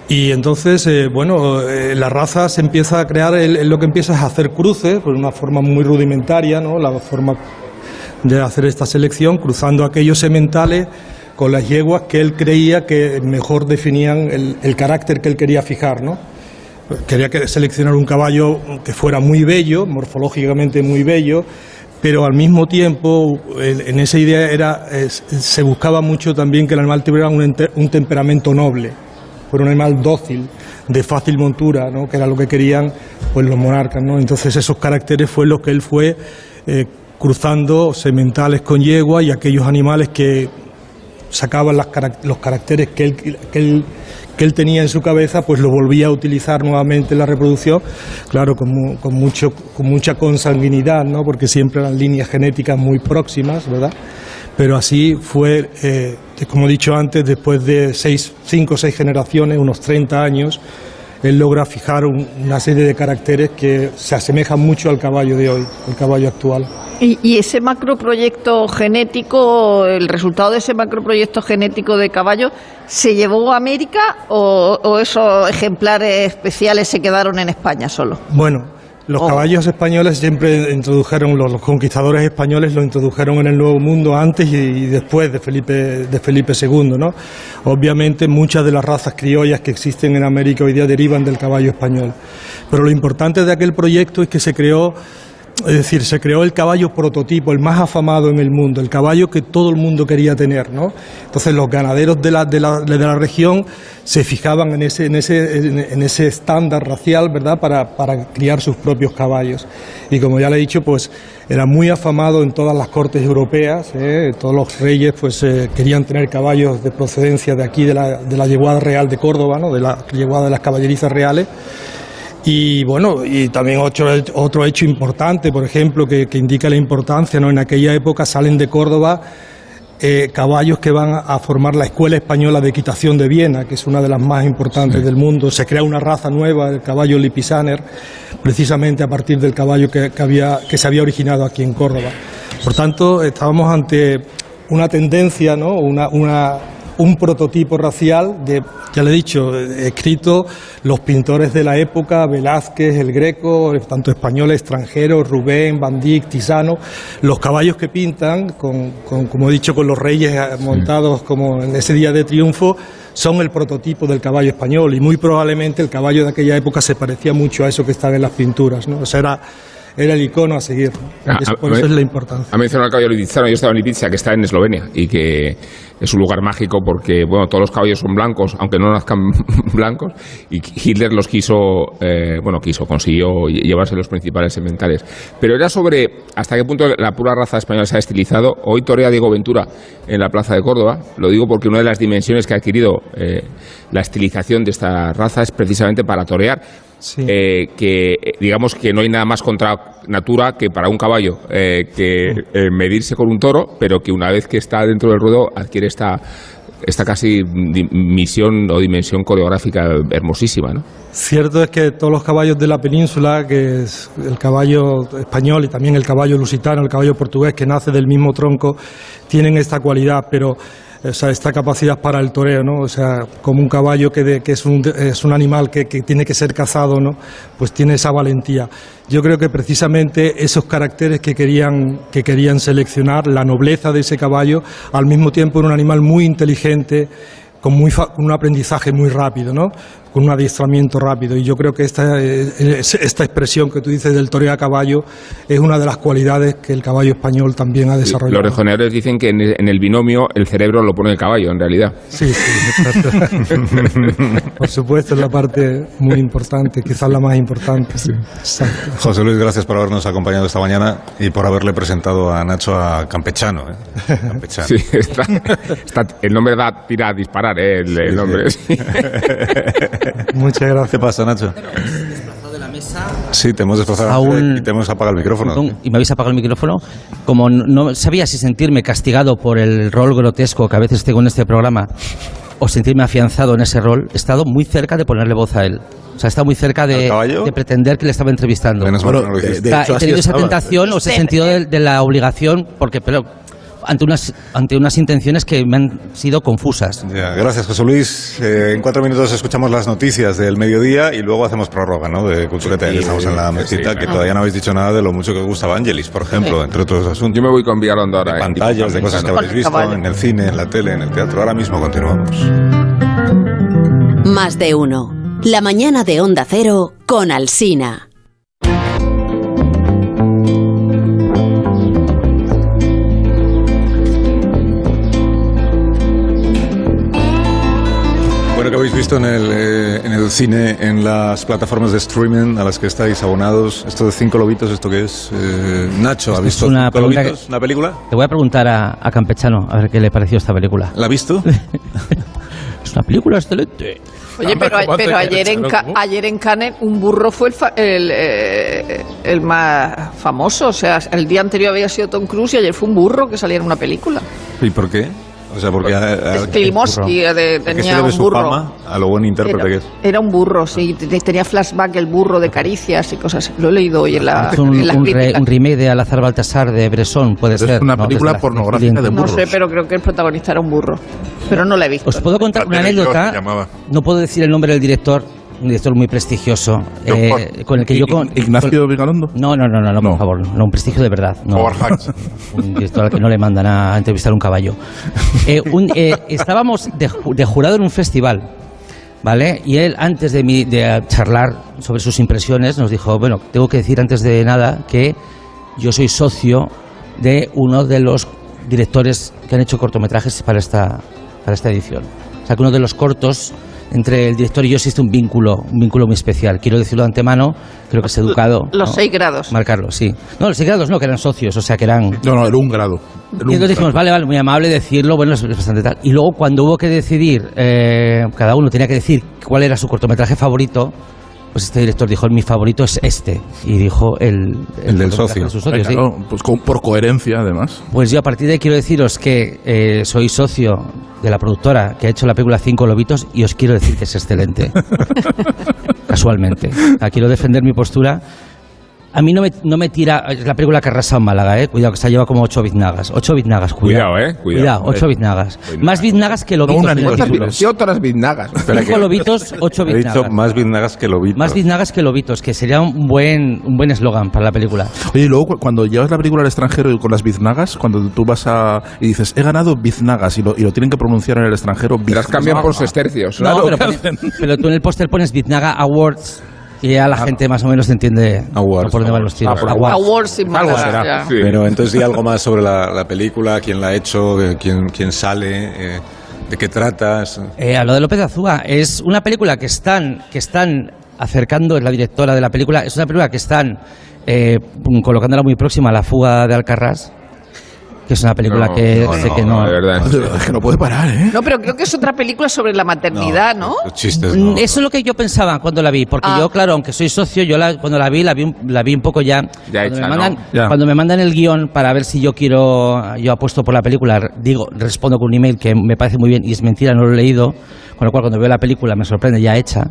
Y entonces, eh, bueno, eh, la raza se empieza a crear, él lo que empieza es a hacer cruces, por una forma muy rudimentaria, ¿no? la forma de hacer esta selección, cruzando aquellos sementales con las yeguas que él creía que mejor definían el, el carácter que él quería fijar, ¿no? Quería que seleccionar un caballo que fuera muy bello, morfológicamente muy bello, pero al mismo tiempo en esa idea era se buscaba mucho también que el animal tuviera un temperamento noble, fuera un animal dócil, de fácil montura, ¿no? que era lo que querían pues los monarcas, ¿no? Entonces esos caracteres fue los que él fue eh, cruzando sementales con yegua y aquellos animales que sacaban las los caracteres que él, que, él, que él tenía en su cabeza, pues los volvía a utilizar nuevamente en la reproducción, claro, con, con, mucho, con mucha consanguinidad, ¿no? porque siempre eran líneas genéticas muy próximas, ¿verdad? Pero así fue, eh, como he dicho antes, después de seis, cinco o seis generaciones, unos 30 años, él logra fijar un- una serie de caracteres que se asemejan mucho al caballo de hoy, el caballo actual. Y, y ese macroproyecto genético, el resultado de ese macroproyecto genético de caballo, ¿se llevó a América o, o esos ejemplares especiales se quedaron en España solo? Bueno, los Oh. caballos españoles siempre introdujeron, los, los conquistadores españoles lo introdujeron en el Nuevo Mundo antes y, y después de Felipe, de Felipe II, ¿no? Obviamente muchas de las razas criollas que existen en América hoy día derivan del caballo español. Pero lo importante de aquel proyecto es que se creó es decir, se creó el caballo prototipo, el más afamado en el mundo, el caballo que todo el mundo quería tener, ¿no? Entonces los ganaderos de la, de la, de la región se fijaban en ese, en ese, en, ese estándar racial, ¿verdad?, para, para criar sus propios caballos. Y como ya le he dicho, pues era muy afamado en todas las cortes europeas, ¿eh? todos los reyes pues eh, querían tener caballos de procedencia de aquí, de la, de la yeguada real de Córdoba, ¿no?, de la yeguada de las caballerizas reales Y bueno, y también otro, otro hecho importante, por ejemplo, que, que indica la importancia, ¿no? En aquella época salen de Córdoba eh, caballos que van a formar la Escuela Española de Equitación de Viena, que es una de las más importantes del mundo. Se crea una raza nueva, el caballo Lipisaner, precisamente a partir del caballo que, que había, que se había originado aquí en Córdoba. Por tanto, estábamos ante una tendencia, ¿no? una, una, un prototipo racial de, ya le he dicho, escrito los pintores de la época, Velázquez, el Greco, tanto españoles, extranjeros, Rubén, Van Dyck, Tisano, los caballos que pintan, con, con, como he dicho, con los reyes montados como en ese día de triunfo, son el prototipo del caballo español y muy probablemente el caballo de aquella época se parecía mucho a eso que estaba en las pinturas, ¿no? O sea, era era el icono a seguir. Ah, por eso es la importancia. Ha mencionado el caballo lipizano. Yo estaba en Lipizza, que está en Eslovenia, y que es un lugar mágico porque, bueno, todos los caballos son blancos, aunque no nazcan blancos, y Hitler los quiso, eh, bueno, quiso, consiguió lle- llevarse los principales sementales. Pero era sobre hasta qué punto la pura raza española se ha estilizado. Hoy torea Diego Ventura en la Plaza de Córdoba. Lo digo porque una de las dimensiones que ha adquirido eh, la estilización de esta raza es precisamente para torear. Sí. Eh, que eh, digamos que no hay nada más contra natura que para un caballo eh, que eh, medirse con un toro, pero que una vez que está dentro del ruedo adquiere esta esta casi misión o dimensión coreográfica hermosísima, ¿no? Cierto es que todos los caballos de la península, que es el caballo español y también el caballo lusitano, el caballo portugués, que nace del mismo tronco, tienen esta cualidad, pero o sea, esta capacidad para el toreo, ¿no? O sea, como un caballo que, de- que es, un, es un animal que, tiene que ser cazado, ¿no? Pues tiene esa valentía. Yo creo que precisamente esos caracteres que querían, que querían seleccionar, la nobleza de ese caballo, al mismo tiempo era un animal muy inteligente, con, muy un aprendizaje muy rápido, ¿no? Con un adiestramiento rápido. Y yo creo que esta, es- esta expresión que tú dices del toreo a caballo es una de las cualidades que el caballo español también ha desarrollado. Los rejoneadores dicen que en el, binomio el cerebro lo pone el caballo, en realidad. Sí, sí, exacto. Por supuesto, es la parte muy importante, quizás la más importante. Exacto. José Luis, gracias por habernos acompañado esta mañana y por haberle presentado a Nacho a Campechano. ¿eh? Campechano. Sí, está, está- el nombre da tira a disparar, ¿eh? el, el nombre. Muchas ¿Qué gracias. pasa, Nacho? Sí, te hemos desplazado A un- y te hemos apagado el micrófono. Y me habéis apagado el micrófono. Como no- no sabía si sentirme castigado por el rol grotesco que a veces tengo en este programa o sentirme afianzado en ese rol, he estado muy cerca de ponerle voz a él. O sea, he estado muy cerca ¿Al de, pretender que le estaba entrevistando. Menos mal que Bueno, no lo de- de sea, hecho, he tenido esa estaba. tentación o ese sentido de, de la obligación, porque pero ante unas ante unas intenciones que me han sido confusas. Ya, gracias, José Luis. Eh, en cuatro minutos escuchamos las noticias del mediodía y luego hacemos prórroga, ¿no? De Cultureta. Sí, Estamos en la sí. que todavía no habéis dicho nada de lo mucho que os gustaba Angelis, por ejemplo, entre otros asuntos. Yo me voy con Vigalondo ahora. de pantallas, de cosas que habréis visto en el cine, en la tele, en el teatro. Ahora mismo continuamos. Más de uno. La mañana de Onda Cero con Alsina. Bueno, que habéis visto en el, eh, en el cine, en las plataformas de streaming a las que estáis abonados? Esto de cinco lobitos, ¿esto qué es? Eh, Nacho, ¿ha visto una cinco lobitos? que- ¿Una película? Le voy a preguntar a, a Campechano a ver qué le pareció esta película. ¿La ha visto? Es una película excelente. Oye, pero, ¿cómo pero ayer, en? Ca- ayer en Cannes un burro fue el, fa- el, eh, el más famoso. O sea, el día anterior había sido Tom Cruise y ayer fue un burro que salía en una película. ¿Y por qué? O sea, porque... Es Klimovsky eh, de- ¿a qué se tenía un burro. fama? A lo buen intérprete que Era, es. era un burro, sí. te- Tenía flashback el burro de caricias y cosas. Lo he leído hoy en la, Es un, en las un re- un remake de Alazar Baltasar de Bresson, puede Es ser. una ¿no? película Desde la- pornográfica de No burros. sé, pero creo que el protagonista era un burro. Pero no la he visto. Os puedo contar una anécdota. No puedo decir el nombre del director, un director muy prestigioso, eh, con el que yo... Con, Ignacio Vigalondo. No, no, no, no, no, No. por favor, no, un prestigio de verdad. No. Un director al que no le mandan a entrevistar un caballo. Eh, un- eh, estábamos de, de jurado en un festival, ¿vale? Y él, antes de, mi- de charlar sobre sus impresiones, nos dijo, bueno, tengo que decir antes de nada que yo soy socio de uno de los directores que han hecho cortometrajes para esta, para esta edición. O sea, que uno de los cortos entre el director y yo existe un vínculo, un vínculo muy especial. Quiero decirlo de antemano, creo que es educado. Los ¿no? seis grados. Marcarlo, sí. No, los seis grados no, que eran socios, o sea, que eran... No, no, era un grado. Era un Y entonces dijimos, grado. vale, vale, muy amable decirlo, bueno, es es bastante tal. Y luego cuando hubo que decidir, eh, cada uno tenía que decir cuál era su cortometraje favorito, pues este director dijo, mi favorito es este. Y dijo el, El del cortometraje socio. de sus socios, Ay, sí. pues con- por coherencia, además. Pues yo a partir de ahí quiero deciros que eh, soy socio de la productora que ha hecho la película Cinco Lobitos y os quiero decir que es excelente. Casualmente. Quiero defender mi postura. A mí no me, no me tira. Es la película que arrasa en Málaga, ¿eh? Cuidado, que se lleva como ocho biznagas. Ocho biznagas, cuidado. Cuidado, ¿eh? Cuidado. ocho biznagas. Cuidado. Más biznagas que lobitos. una título. ni ¿Qué otras biznagas? Cinco lobitos, ocho He dicho biznagas. más biznagas que lobitos. Más biznagas que lobitos, que sería un buen un buen eslogan para la película. Oye, y luego cu- cuando llevas la película al extranjero y con las biznagas, cuando tú vas a. y dices, he ganado biznagas y lo, y lo tienen que pronunciar en el extranjero. Las biznaga. cambian por sestercios. No, Claro, pero, pero tú en el póster pones Biznaga Awards y ya la gente más o menos entiende Awards, por dónde van los tiros. awards. Awards. Awards será. Sí. Pero entonces di algo más sobre la, la película, quién la ha hecho, eh, quién, quién sale, eh, de qué tratas. Eh, a lo de López de Azúa, es una película que están, que están acercando, es la directora de la película, es una película que están eh, colocándola muy próxima a La fuga de Alcarrás, que es una película No, que no, sé no, que no... de verdad. Es que no puede parar, ¿eh? No, pero creo que es otra película sobre la maternidad, ¿no? Los chistes, Mm, no. Eso es lo que yo pensaba cuando la vi, porque Ah. yo, claro, aunque soy socio, yo la- cuando la vi, la vi, un, la vi un poco ya. Ya cuando, hecha, me mandan, ¿no? Ya. cuando me mandan el guion para ver si yo quiero, yo apuesto por la película, digo, respondo con un email que me parece muy bien y es mentira, no lo he leído, con lo cual cuando veo la película me sorprende ya hecha.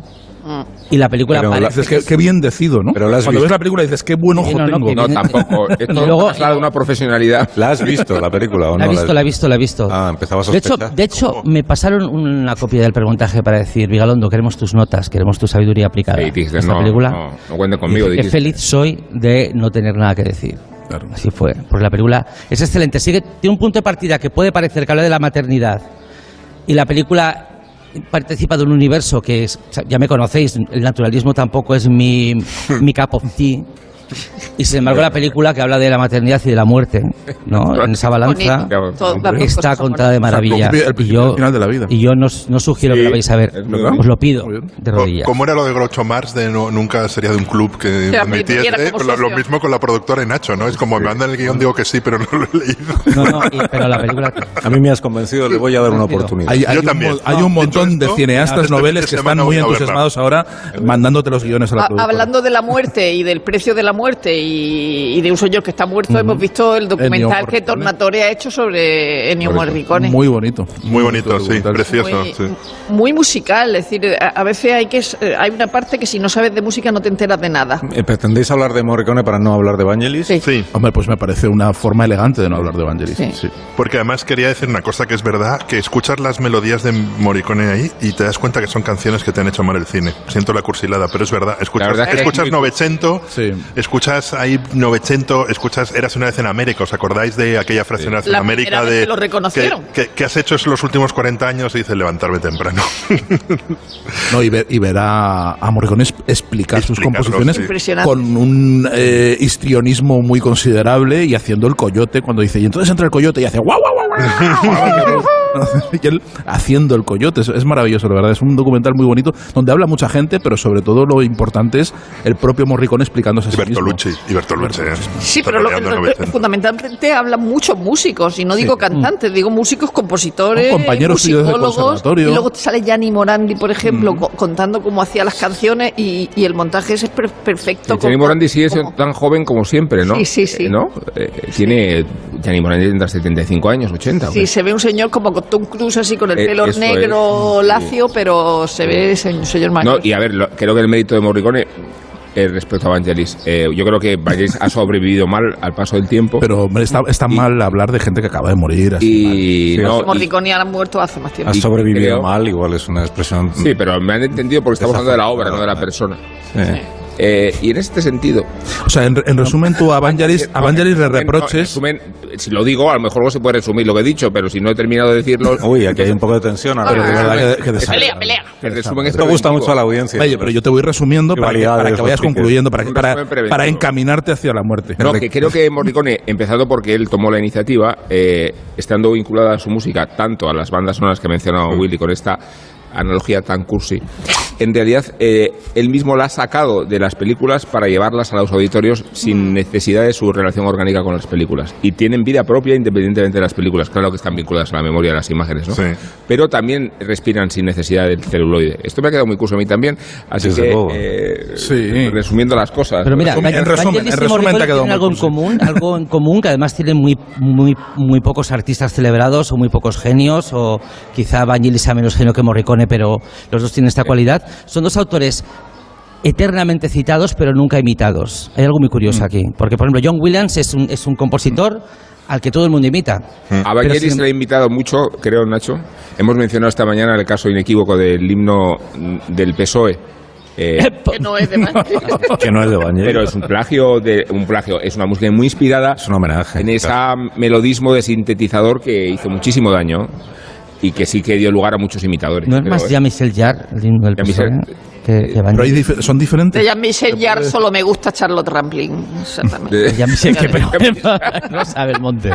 Y la película Pero parece Dices, qué, qué bien decido, ¿no? Pero la has Cuando visto. ves la película dices, qué buen ojo Sí, no, tengo. No, tampoco. Esto Y luego- es de una profesionalidad. ¿La has visto, la película, o no? La he visto, la he visto, la he visto. Ah, empezaba a de hecho, sospechar. de hecho, me pasaron una copia del preguntaje para decir, Vigalondo, queremos tus notas, queremos tu sabiduría aplicada. Y esta no, película. no, no cuente conmigo, Y dije, Qué feliz soy de no tener nada que decir. Claro. Así fue, porque la película es excelente. Sigue, tiene un punto de partida que puede parecer que habla de la maternidad. Y la película participa de un universo que es, ya me conocéis, el naturalismo tampoco es mi, mi cup of tea. Y sin embargo la película que habla de la maternidad y de la muerte, ¿no? En esa balanza está contada de maravilla. O sea, el Y yo, el final de la vida. y yo no, no sugiero Sí, que la vais a ver. Os lo pido de rodillas. ¿Cómo era lo de Groucho Marx de no, nunca sería de un club que como Lo, lo mismo con la productora y Nacho, ¿no? Es como me mandan el guion, digo que sí, pero no lo he leído. No, no, y- pero la película... A mí me has convencido, le voy a dar una oportunidad. Hay, hay Yo un, también. hay un montón de cineastas este noveles de que están muy entusiasmados ahora mandándote los guiones a la productora. Hablando de la muerte y del precio de la muerte y, y de un señor que está muerto, hemos visto el documental que. Tornatore ha hecho sobre Ennio Morricone. Muy bonito. Muy bonito, sí, precioso. muy, sí. muy musical, es decir, a, a veces hay que eh, hay una parte que si no sabes de música no te enteras de nada. Eh, ¿Pretendéis hablar de Morricone para no hablar de Vangelis? Sí. Sí, Hombre, pues me parece una forma elegante de no hablar de Evangelis. Sí. Sí. porque además quería decir una cosa que es verdad, que escuchas las melodías de Morricone ahí y te das cuenta que son canciones que te han hecho amar el cine. Siento la cursilada, pero es verdad. Escuchas, La verdad es que escuchas es muy- Novecento, Sí. Escuchas ahí Novecento, escuchas Eras una vez en América, ¿os acordáis de aquella frase en La América de que lo reconocieron. que, que- que has hecho eso los últimos 40 años y dices levantarme temprano. No, y ver, y ver a, a Morricone explicar sus composiciones sí. Con un eh, histrionismo muy considerable y haciendo el coyote cuando dice, y entonces entra el coyote y hace guau, guau, guau, guau". y él haciendo el coyote. Es, es maravilloso, la verdad. Es un documental muy bonito donde habla mucha gente, pero sobre todo lo importante es el propio Morricone explicándose y sí mismo. Bertolucci, y Bertolucci. ¿eh? Sí, pero lo, lo- fundamentalmente hablan muchos músicos, y no digo cantantes, digo músicos, compositores, compañeros musicólogos. conservatorio. Y luego te sale Gianni Morandi, por ejemplo, co- contando cómo hacía las canciones y, y el montaje ese es per- perfecto. Gianni como- Morandi sigue como- tan joven como siempre, ¿no? Sí, sí, sí. Eh, ¿No? Eh, tiene. Gianni Morandi tendrá 75 años, 80. ¿o qué? Sí, se ve un señor como con Tom Cruise, así con el Eh, pelo eso negro, es. lacio, pero se ve señor mayor. No, y a ver, lo- creo que el mérito de Morricone eh, respecto a Vangelis, eh, yo creo que Vangelis ha sobrevivido mal al paso del tiempo. Pero hombre, está, está mal hablar de gente que acaba de morir. Así, y, no, y- Morricone ha muerto hace más tiempo. Has Y sobrevivido creo- mal, igual es una expresión. sí, pero me han entendido porque estamos hablando de la obra, no de la persona. Eh, Eh, y en este sentido. O sea, en, en resumen, tú a Vangelis, a No, Vangelis en le resumen, no, en reproches. resumen, si lo digo, a lo mejor luego se puede resumir lo que he dicho, pero si no he terminado de decirlo. Uy, aquí hay un poco de tensión ahora. De verdad que, que Pelea, pelea. El resumen es Esto gusta mucho a la audiencia. Oye, pero yo te voy resumiendo para que, para que vayas concluyendo, para, que- para, para encaminarte hacia la muerte. No, que creo que Morricone, empezando porque él tomó la iniciativa, eh, estando vinculada a su música tanto a las bandas sonoras que ha mencionado Willy con esta analogía tan cursi, en realidad eh, él mismo la ha sacado de las películas para llevarlas a los auditorios sin necesidad de su relación orgánica con las películas. Y tienen vida propia independientemente de las películas. Claro que están vinculadas a la memoria de las imágenes, ¿no? Sí. Pero también respiran sin necesidad del celuloide. Esto me ha quedado muy curso a mí también. Así Desde que, eh, Sí. resumiendo las cosas. Pero mira, En resumen, en y resumen te ha quedado algo en común, algo en común que además tienen muy, muy, muy pocos artistas celebrados o muy pocos genios o quizá Vangelis sea menos genio que Morricone, pero los dos tienen esta cualidad. Son dos autores eternamente citados pero nunca imitados. Hay algo muy Mm. curioso aquí, porque por ejemplo John Williams es un, es un compositor al que todo el mundo imita. A Vangelis Pero sin- le he invitado mucho, creo, Nacho. Hemos mencionado esta mañana el caso inequívoco del himno mm, del PSOE. Eh, Que no es de Vangelis. Que no es de Vangelis. pero es un plagio de un plagio, es una música muy inspirada Es un homenaje. en ese melodismo de sintetizador que hizo muchísimo daño y que sí que dio lugar a muchos imitadores. ¿No es más ¿eh? Jean-Michel Jarre, el himno del PSOE, que, que Pero dif- son diferentes. De Jean-Michel Jarre solo me gusta Charlotte Rampling. Exactamente. Jean-Michel, que pero- no sabe el monte.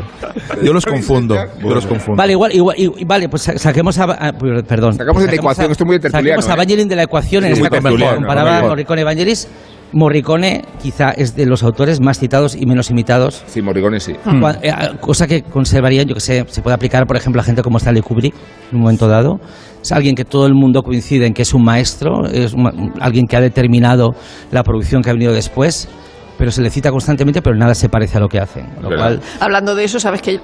Yo los confundo. Yo los confundo. Vale, igual, igual, y- vale, pues sa- saquemos a, a- perdón. Sacamos de la ecuación, a- esto es muy tertuliano, Saquemos a ¿eh? Vangelis de la ecuación en esta comparación. Comparaba mejor. Morricone y Vangelis. Morricone quizá es de los autores más citados y menos imitados. Sí, Morricone sí. Cua- eh, Cosa que conservarían, yo que sé, se puede aplicar, por ejemplo, a gente como Stanley Kubrick en un momento dado. Es alguien que todo el mundo coincide en que es un maestro, es un- alguien que ha determinado la producción que ha venido después, pero se le cita constantemente, pero nada se parece a lo que hacen. Lo cual, Hablando de eso, sabes que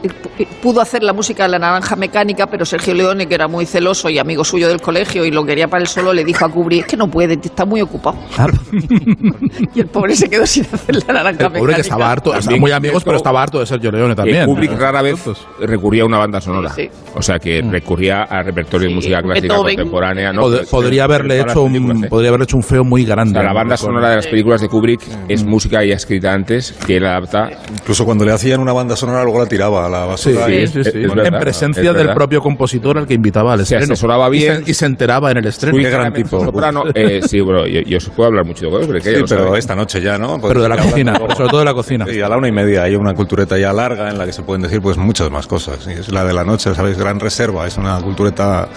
pudo hacer la música de la naranja mecánica, pero Sergio Leone, que era muy celoso y amigo suyo del colegio y lo quería para él solo, le dijo a Kubrick, es que no puede, está muy ocupado. ah, Y el pobre se quedó sin hacer la naranja El mecánica. pobre que estaba harto, También estaban muy amigos, pero estaba harto de Sergio Leone también. que Kubrick rara vez recurría a una banda sonora. Sí. O sea, que recurría a repertorio de Sí, música clásica Beethoven. contemporánea. ¿no? pod- Pero- podría haberle hecho un, ¿eh? podría haberle hecho un feo muy O grande. sea, la banda sonora de las películas de Kubrick es música ya escrita antes, que él adapta. Incluso cuando le hacían una banda sonora, luego la tiraba a la Sí, basura. sí, y- sí, es- sí. es verdad, en presencia es del propio compositor al que invitaba al Se estreno. asesoraba Y se- bien. Y se, enteraba en el estreno. Qué gran tipo. Soprano, eh, sí, bueno, yo, yo puedo hablar mucho de Kubrick, ¿eh? Sí, pero esta noche ya, ¿no? Pero de la cocina, hablando- sobre todo de la cocina. Sí, a la una y media hay una cultureta ya larga en la que se pueden decir pues muchas más cosas. Y es la de la noche, ¿sabéis? Gran Reserva, es una cultureta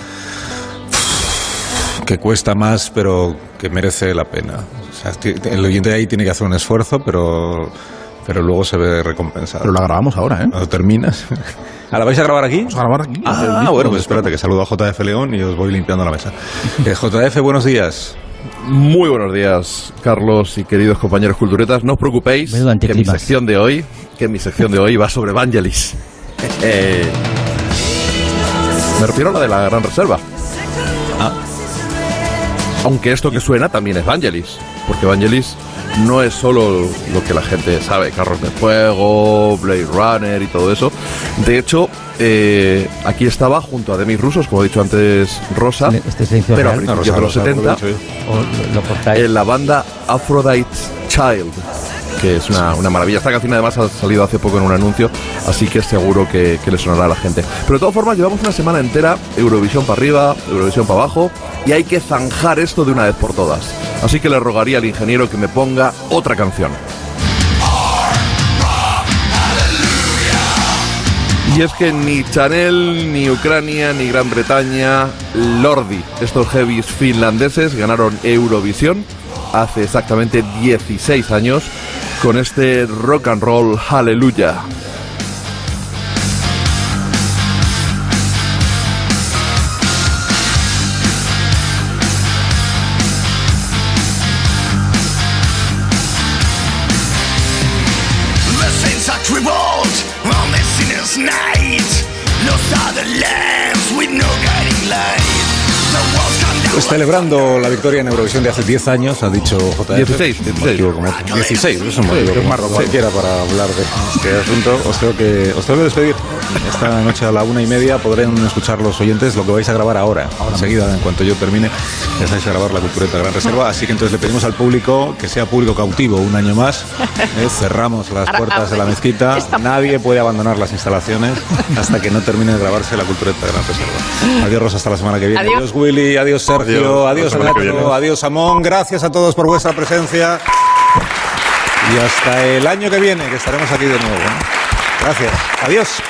que cuesta más, pero que merece la pena. Sea, el oyente de ahí tiene que hacer un esfuerzo, pero, pero luego se ve recompensado. Pero la grabamos ahora, ¿eh? Cuando terminas. ¿Ah, ¿La vais a grabar aquí? Vamos a grabar aquí. Ah, bueno, pues espérate, que saludo a JF León y os voy limpiando la mesa. Eh, JF, buenos días. Muy buenos días, Carlos y queridos compañeros culturetas. No os preocupéis que mi sección de hoy, que mi sección de hoy va sobre Vangelis. Eh, me refiero a la de la Gran Reserva. Aunque esto que suena también es Vangelis, porque Vangelis no es solo lo que la gente sabe, Carros de Fuego, Blade Runner y todo eso. De hecho, eh, aquí estaba junto a Demis Rusos, como ha dicho antes Rosa, Este pero a principios de los 70 o lo, lo cortáis. en la banda Aphrodite's Child, que es una, una maravilla. Esta canción además ha salido hace poco en un anuncio, así que seguro que, que le sonará a la gente. Pero de todas formas, llevamos una semana entera, Eurovisión para arriba, Eurovisión para abajo, y hay que zanjar esto de una vez por todas. Así que le rogaría al ingeniero que me ponga otra canción. Y es que ni Chanel, ni Ucrania, ni Gran Bretaña, Lordi, estos heavies finlandeses ganaron Eurovisión hace exactamente 16 años con este rock and roll Hallelujah. Pues celebrando la victoria en Eurovisión de hace 10 años, ha dicho JF. 16, Un 16. motivo como otro. 16, es un motivo como cualquiera para hablar de este asunto. Os tengo, que, os tengo que despedir. Esta noche a la una y media podrán escuchar los oyentes lo que vais a grabar ahora. Enseguida, en cuanto yo termine, empezáis a grabar la Cultureta Gran Reserva. Así que entonces le pedimos al público que sea público cautivo un año más. ¿eh? Cerramos las puertas de la ahora, mezquita. Nadie puede abandonar las instalaciones hasta que no termine de grabarse la Cultureta Gran Reserva. Adiós, Rosa, hasta la semana que viene. Adiós. Adiós Willy, adiós Sergio, Adiós, adiós viene. adiós Amón. Gracias a todos por vuestra presencia. Y hasta el año que viene, que estaremos aquí de nuevo. ¿eh? Gracias. Adiós.